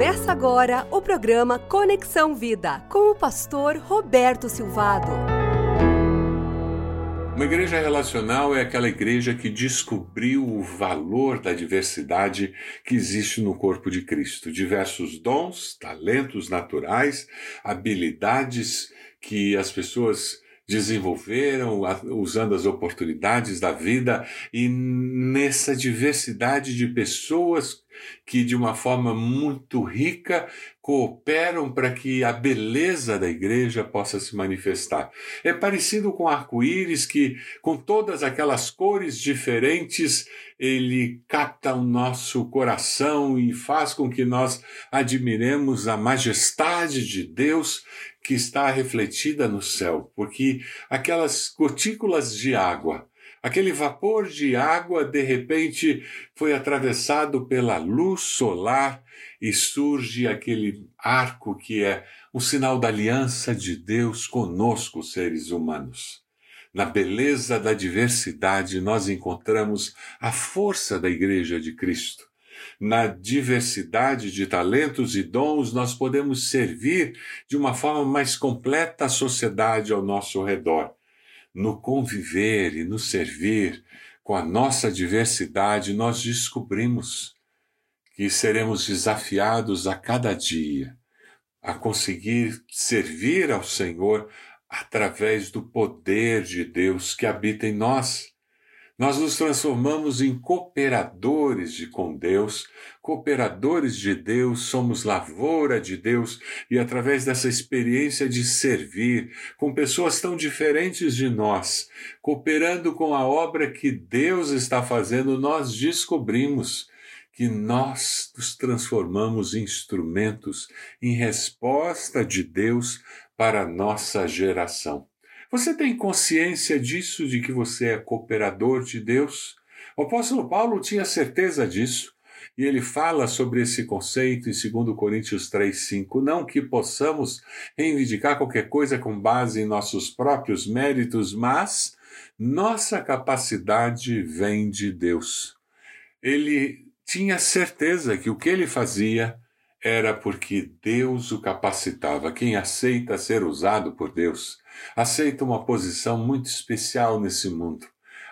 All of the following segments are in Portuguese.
Começa agora o programa Conexão Vida com o pastor Roberto Silvado. Uma igreja relacional é aquela igreja que descobriu o valor da diversidade que existe no corpo de Cristo. Diversos dons, talentos naturais, habilidades que as pessoas desenvolveram usando as oportunidades da vida e nessa diversidade de pessoas que de uma forma muito rica cooperam para que a beleza da igreja possa se manifestar. É parecido com arco-íris que, com todas aquelas cores diferentes, ele capta o nosso coração e faz com que nós admiremos a majestade de Deus que está refletida no céu, porque aquelas gotículas de água Aquele vapor de água, de repente, foi atravessado pela luz solar e surge aquele arco que é um sinal da aliança de Deus conosco, seres humanos. Na beleza da diversidade, nós encontramos a força da Igreja de Cristo. Na diversidade de talentos e dons, nós podemos servir de uma forma mais completa a sociedade ao nosso redor no conviver e no servir com a nossa diversidade, nós descobrimos que seremos desafiados a cada dia a conseguir servir ao Senhor através do poder de Deus que habita em nós. Nós nos transformamos em cooperadores de com Deus, cooperadores de Deus, somos lavoura de Deus e através dessa experiência de servir com pessoas tão diferentes de nós, cooperando com a obra que Deus está fazendo, nós descobrimos que nós nos transformamos em instrumentos em resposta de Deus para nossa geração. Você tem consciência disso, de que você é cooperador de Deus? O apóstolo Paulo tinha certeza disso. E ele fala sobre esse conceito em 2 Coríntios 3,5. Não que possamos reivindicar qualquer coisa com base em nossos próprios méritos, mas nossa capacidade vem de Deus. Ele tinha certeza que o que ele fazia era porque Deus o capacitava. Quem aceita ser usado por Deus, aceita uma posição muito especial nesse mundo,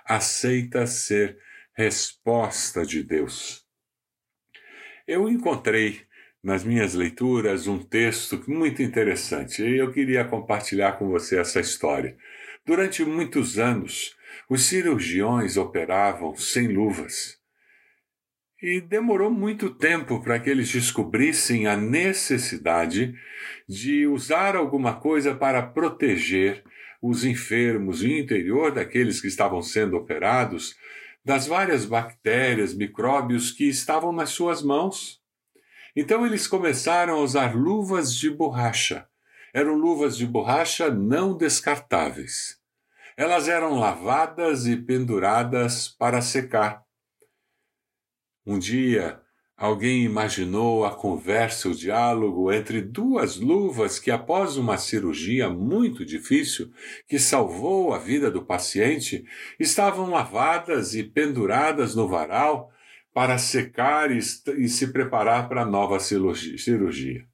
aceita ser resposta de Deus. Eu encontrei nas minhas leituras um texto muito interessante e eu queria compartilhar com você essa história. Durante muitos anos, os cirurgiões operavam sem luvas. E demorou muito tempo para que eles descobrissem a necessidade de usar alguma coisa para proteger os enfermos e o interior daqueles que estavam sendo operados das várias bactérias, micróbios que estavam nas suas mãos. Então eles começaram a usar luvas de borracha. Eram luvas de borracha não descartáveis. Elas eram lavadas e penduradas para secar. Um dia, alguém imaginou a conversa, o diálogo entre duas luvas que, após uma cirurgia muito difícil, que salvou a vida do paciente, estavam lavadas e penduradas no varal para secar e, e se preparar para a nova cirurgia.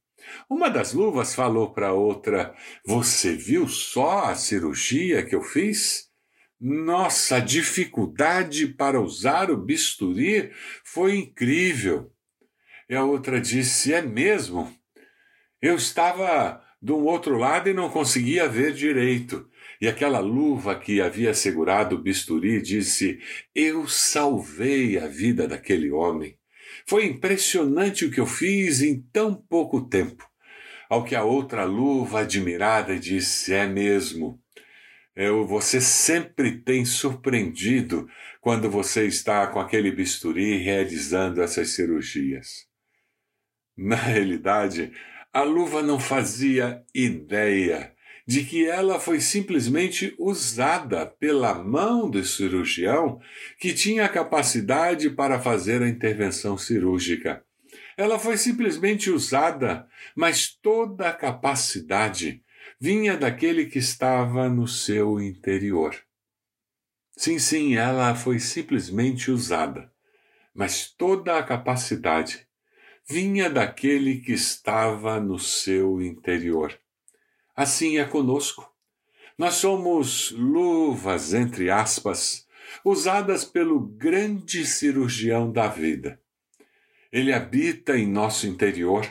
Uma das luvas falou para a outra: Você viu só a cirurgia que eu fiz? Nossa, a dificuldade para usar o bisturi foi incrível. E a outra disse: É mesmo? Eu estava do outro lado e não conseguia ver direito. E aquela luva que havia segurado o bisturi disse: Eu salvei a vida daquele homem. Foi impressionante o que eu fiz em tão pouco tempo. Ao que a outra luva, admirada, disse: É mesmo. Eu, você sempre tem surpreendido quando você está com aquele bisturi realizando essas cirurgias. Na realidade, a luva não fazia ideia de que ela foi simplesmente usada pela mão do cirurgião que tinha a capacidade para fazer a intervenção cirúrgica. Ela foi simplesmente usada, mas toda a capacidade vinha daquele que estava no seu interior. Sim, sim, ela foi simplesmente usada, mas toda a capacidade vinha daquele que estava no seu interior. Assim é conosco. Nós somos luvas, entre aspas, usadas pelo grande cirurgião da vida. Ele habita em nosso interior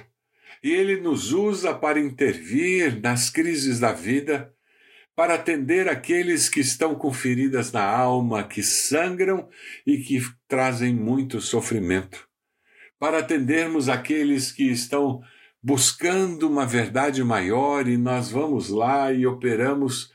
e ele nos usa para intervir nas crises da vida, para atender aqueles que estão com feridas na alma, que sangram e que trazem muito sofrimento, para atendermos aqueles que estão buscando uma verdade maior e nós vamos lá e operamos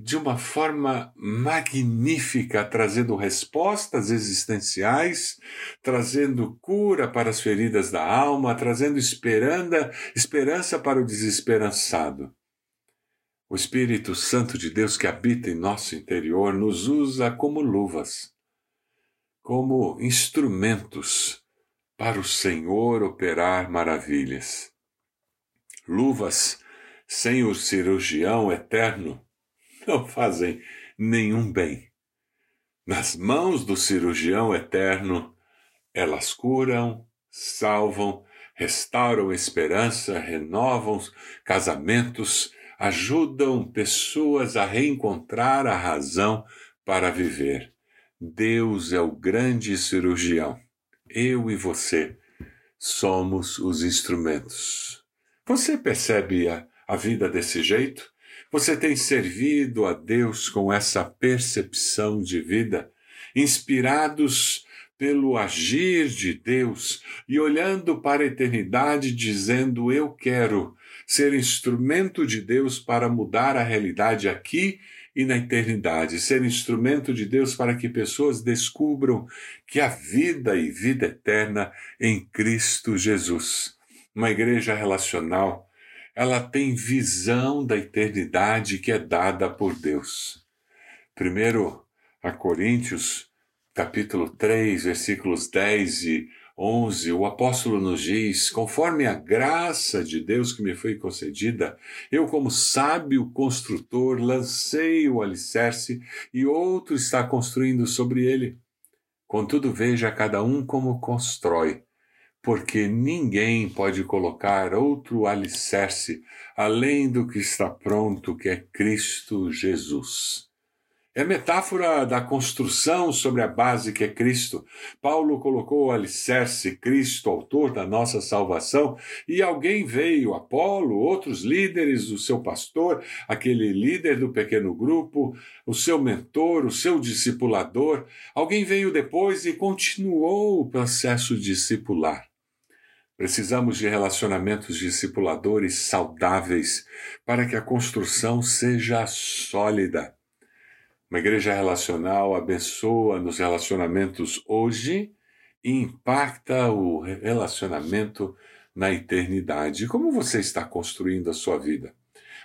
de uma forma magnífica, trazendo respostas existenciais, trazendo cura para as feridas da alma, trazendo esperanda, esperança para o desesperançado. O Espírito Santo de Deus que habita em nosso interior nos usa como luvas, como instrumentos para o Senhor operar maravilhas. Luvas sem o cirurgião eterno não fazem nenhum bem. Nas mãos do cirurgião eterno, elas curam, salvam, restauram esperança, renovam casamentos, ajudam pessoas a reencontrar a razão para viver. Deus é o grande cirurgião. Eu e você somos os instrumentos. Você percebe a, a vida desse jeito? Você tem servido a Deus com essa percepção de vida, inspirados pelo agir de Deus e olhando para a eternidade, dizendo: Eu quero ser instrumento de Deus para mudar a realidade aqui e na eternidade, ser instrumento de Deus para que pessoas descubram que há vida e vida eterna em Cristo Jesus. Uma igreja relacional ela tem visão da eternidade que é dada por Deus. Primeiro a Coríntios, capítulo 3, versículos 10 e 11, o apóstolo nos diz: Conforme a graça de Deus que me foi concedida, eu, como sábio construtor, lancei o alicerce e outro está construindo sobre ele. Contudo, veja cada um como constrói porque ninguém pode colocar outro alicerce além do que está pronto, que é Cristo Jesus. É metáfora da construção sobre a base que é Cristo. Paulo colocou o alicerce, Cristo, autor da nossa salvação, e alguém veio, Apolo, outros líderes, o seu pastor, aquele líder do pequeno grupo, o seu mentor, o seu discipulador. Alguém veio depois e continuou o processo discipular. Precisamos de relacionamentos discipuladores saudáveis para que a construção seja sólida. Uma igreja relacional abençoa nos relacionamentos hoje e impacta o relacionamento na eternidade. Como você está construindo a sua vida?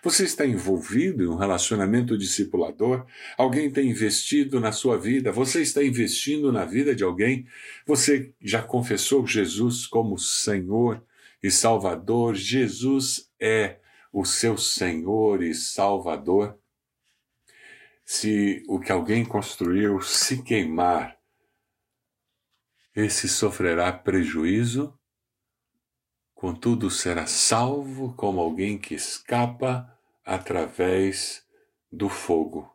Você está envolvido em um relacionamento discipulador? Alguém tem investido na sua vida? Você está investindo na vida de alguém? Você já confessou Jesus como Senhor e Salvador? Jesus é o seu Senhor e Salvador? Se o que alguém construiu se queimar, esse sofrerá prejuízo, contudo será salvo como alguém que escapa através do fogo.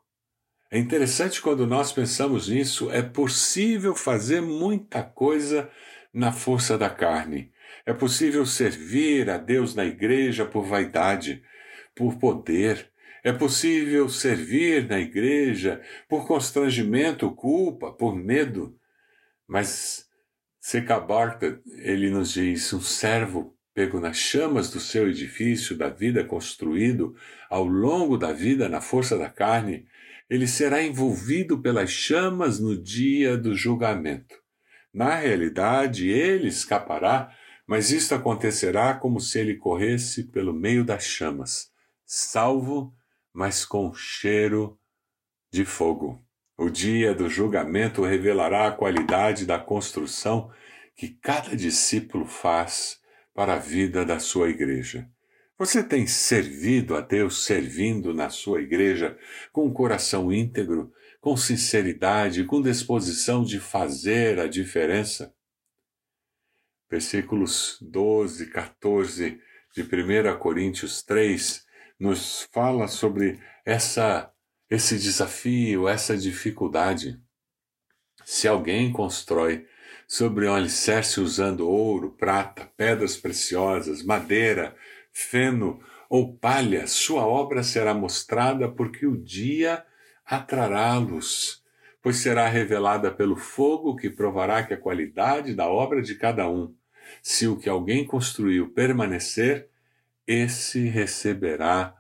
É interessante quando nós pensamos nisso, é possível fazer muita coisa na força da carne. É possível servir a Deus na igreja por vaidade, por poder. É possível servir na igreja por constrangimento, culpa, por medo. Mas Seca Barta, ele nos diz, um servo pego nas chamas do seu edifício da vida construído ao longo da vida na força da carne, ele será envolvido pelas chamas no dia do julgamento. Na realidade, ele escapará, mas isto acontecerá como se ele corresse pelo meio das chamas, salvo, mas com cheiro de fogo. O dia do julgamento revelará a qualidade da construção que cada discípulo faz para a vida da sua igreja. Você tem servido a Deus servindo na sua igreja com um coração íntegro, com sinceridade, com disposição de fazer a diferença? versículos 12, 14 de 1 Coríntios 3, nos fala sobre essa, esse desafio, essa dificuldade. Se alguém constrói sobre um alicerce usando ouro, prata, pedras preciosas, madeira, feno ou palha, sua obra será mostrada porque o dia atrará a luz, pois será revelada pelo fogo que provará que a qualidade da obra de cada um, se o que alguém construiu permanecer, esse receberá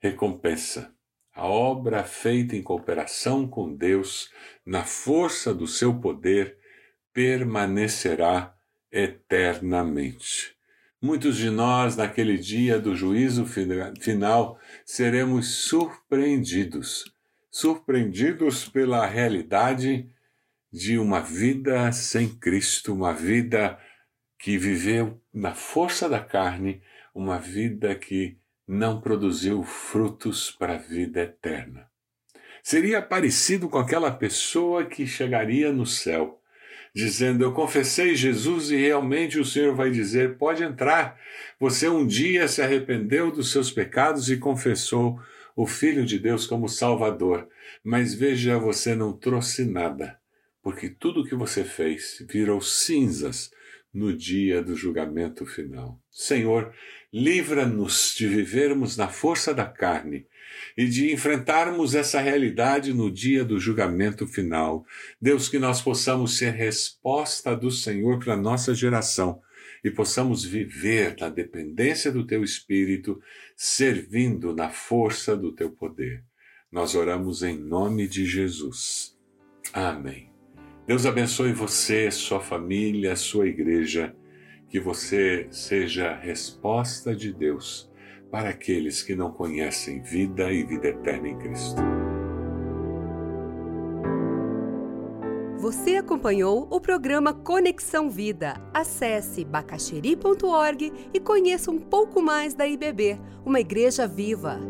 recompensa. A obra feita em cooperação com Deus, na força do seu poder, permanecerá eternamente. Muitos de nós, naquele dia do juízo final, seremos surpreendidos surpreendidos pela realidade de uma vida sem Cristo, uma vida que viveu na força da carne, uma vida que não produziu frutos para a vida eterna. Seria parecido com aquela pessoa que chegaria no céu, dizendo: Eu confessei Jesus e realmente o Senhor vai dizer: Pode entrar. Você um dia se arrependeu dos seus pecados e confessou o Filho de Deus como Salvador, mas veja, você não trouxe nada, porque tudo o que você fez virou cinzas no dia do julgamento final. Senhor, livra-nos de vivermos na força da carne e de enfrentarmos essa realidade no dia do julgamento final. Deus, que nós possamos ser resposta do Senhor para nossa geração e possamos viver na dependência do Teu Espírito, servindo na força do Teu poder. Nós oramos em nome de Jesus. Amém. Deus abençoe você, sua família, sua igreja, que você seja resposta de Deus para aqueles que não conhecem vida e vida eterna em Cristo. Você acompanhou o programa Conexão Vida. Acesse bacacheri.org e conheça um pouco mais da IBB, uma igreja viva.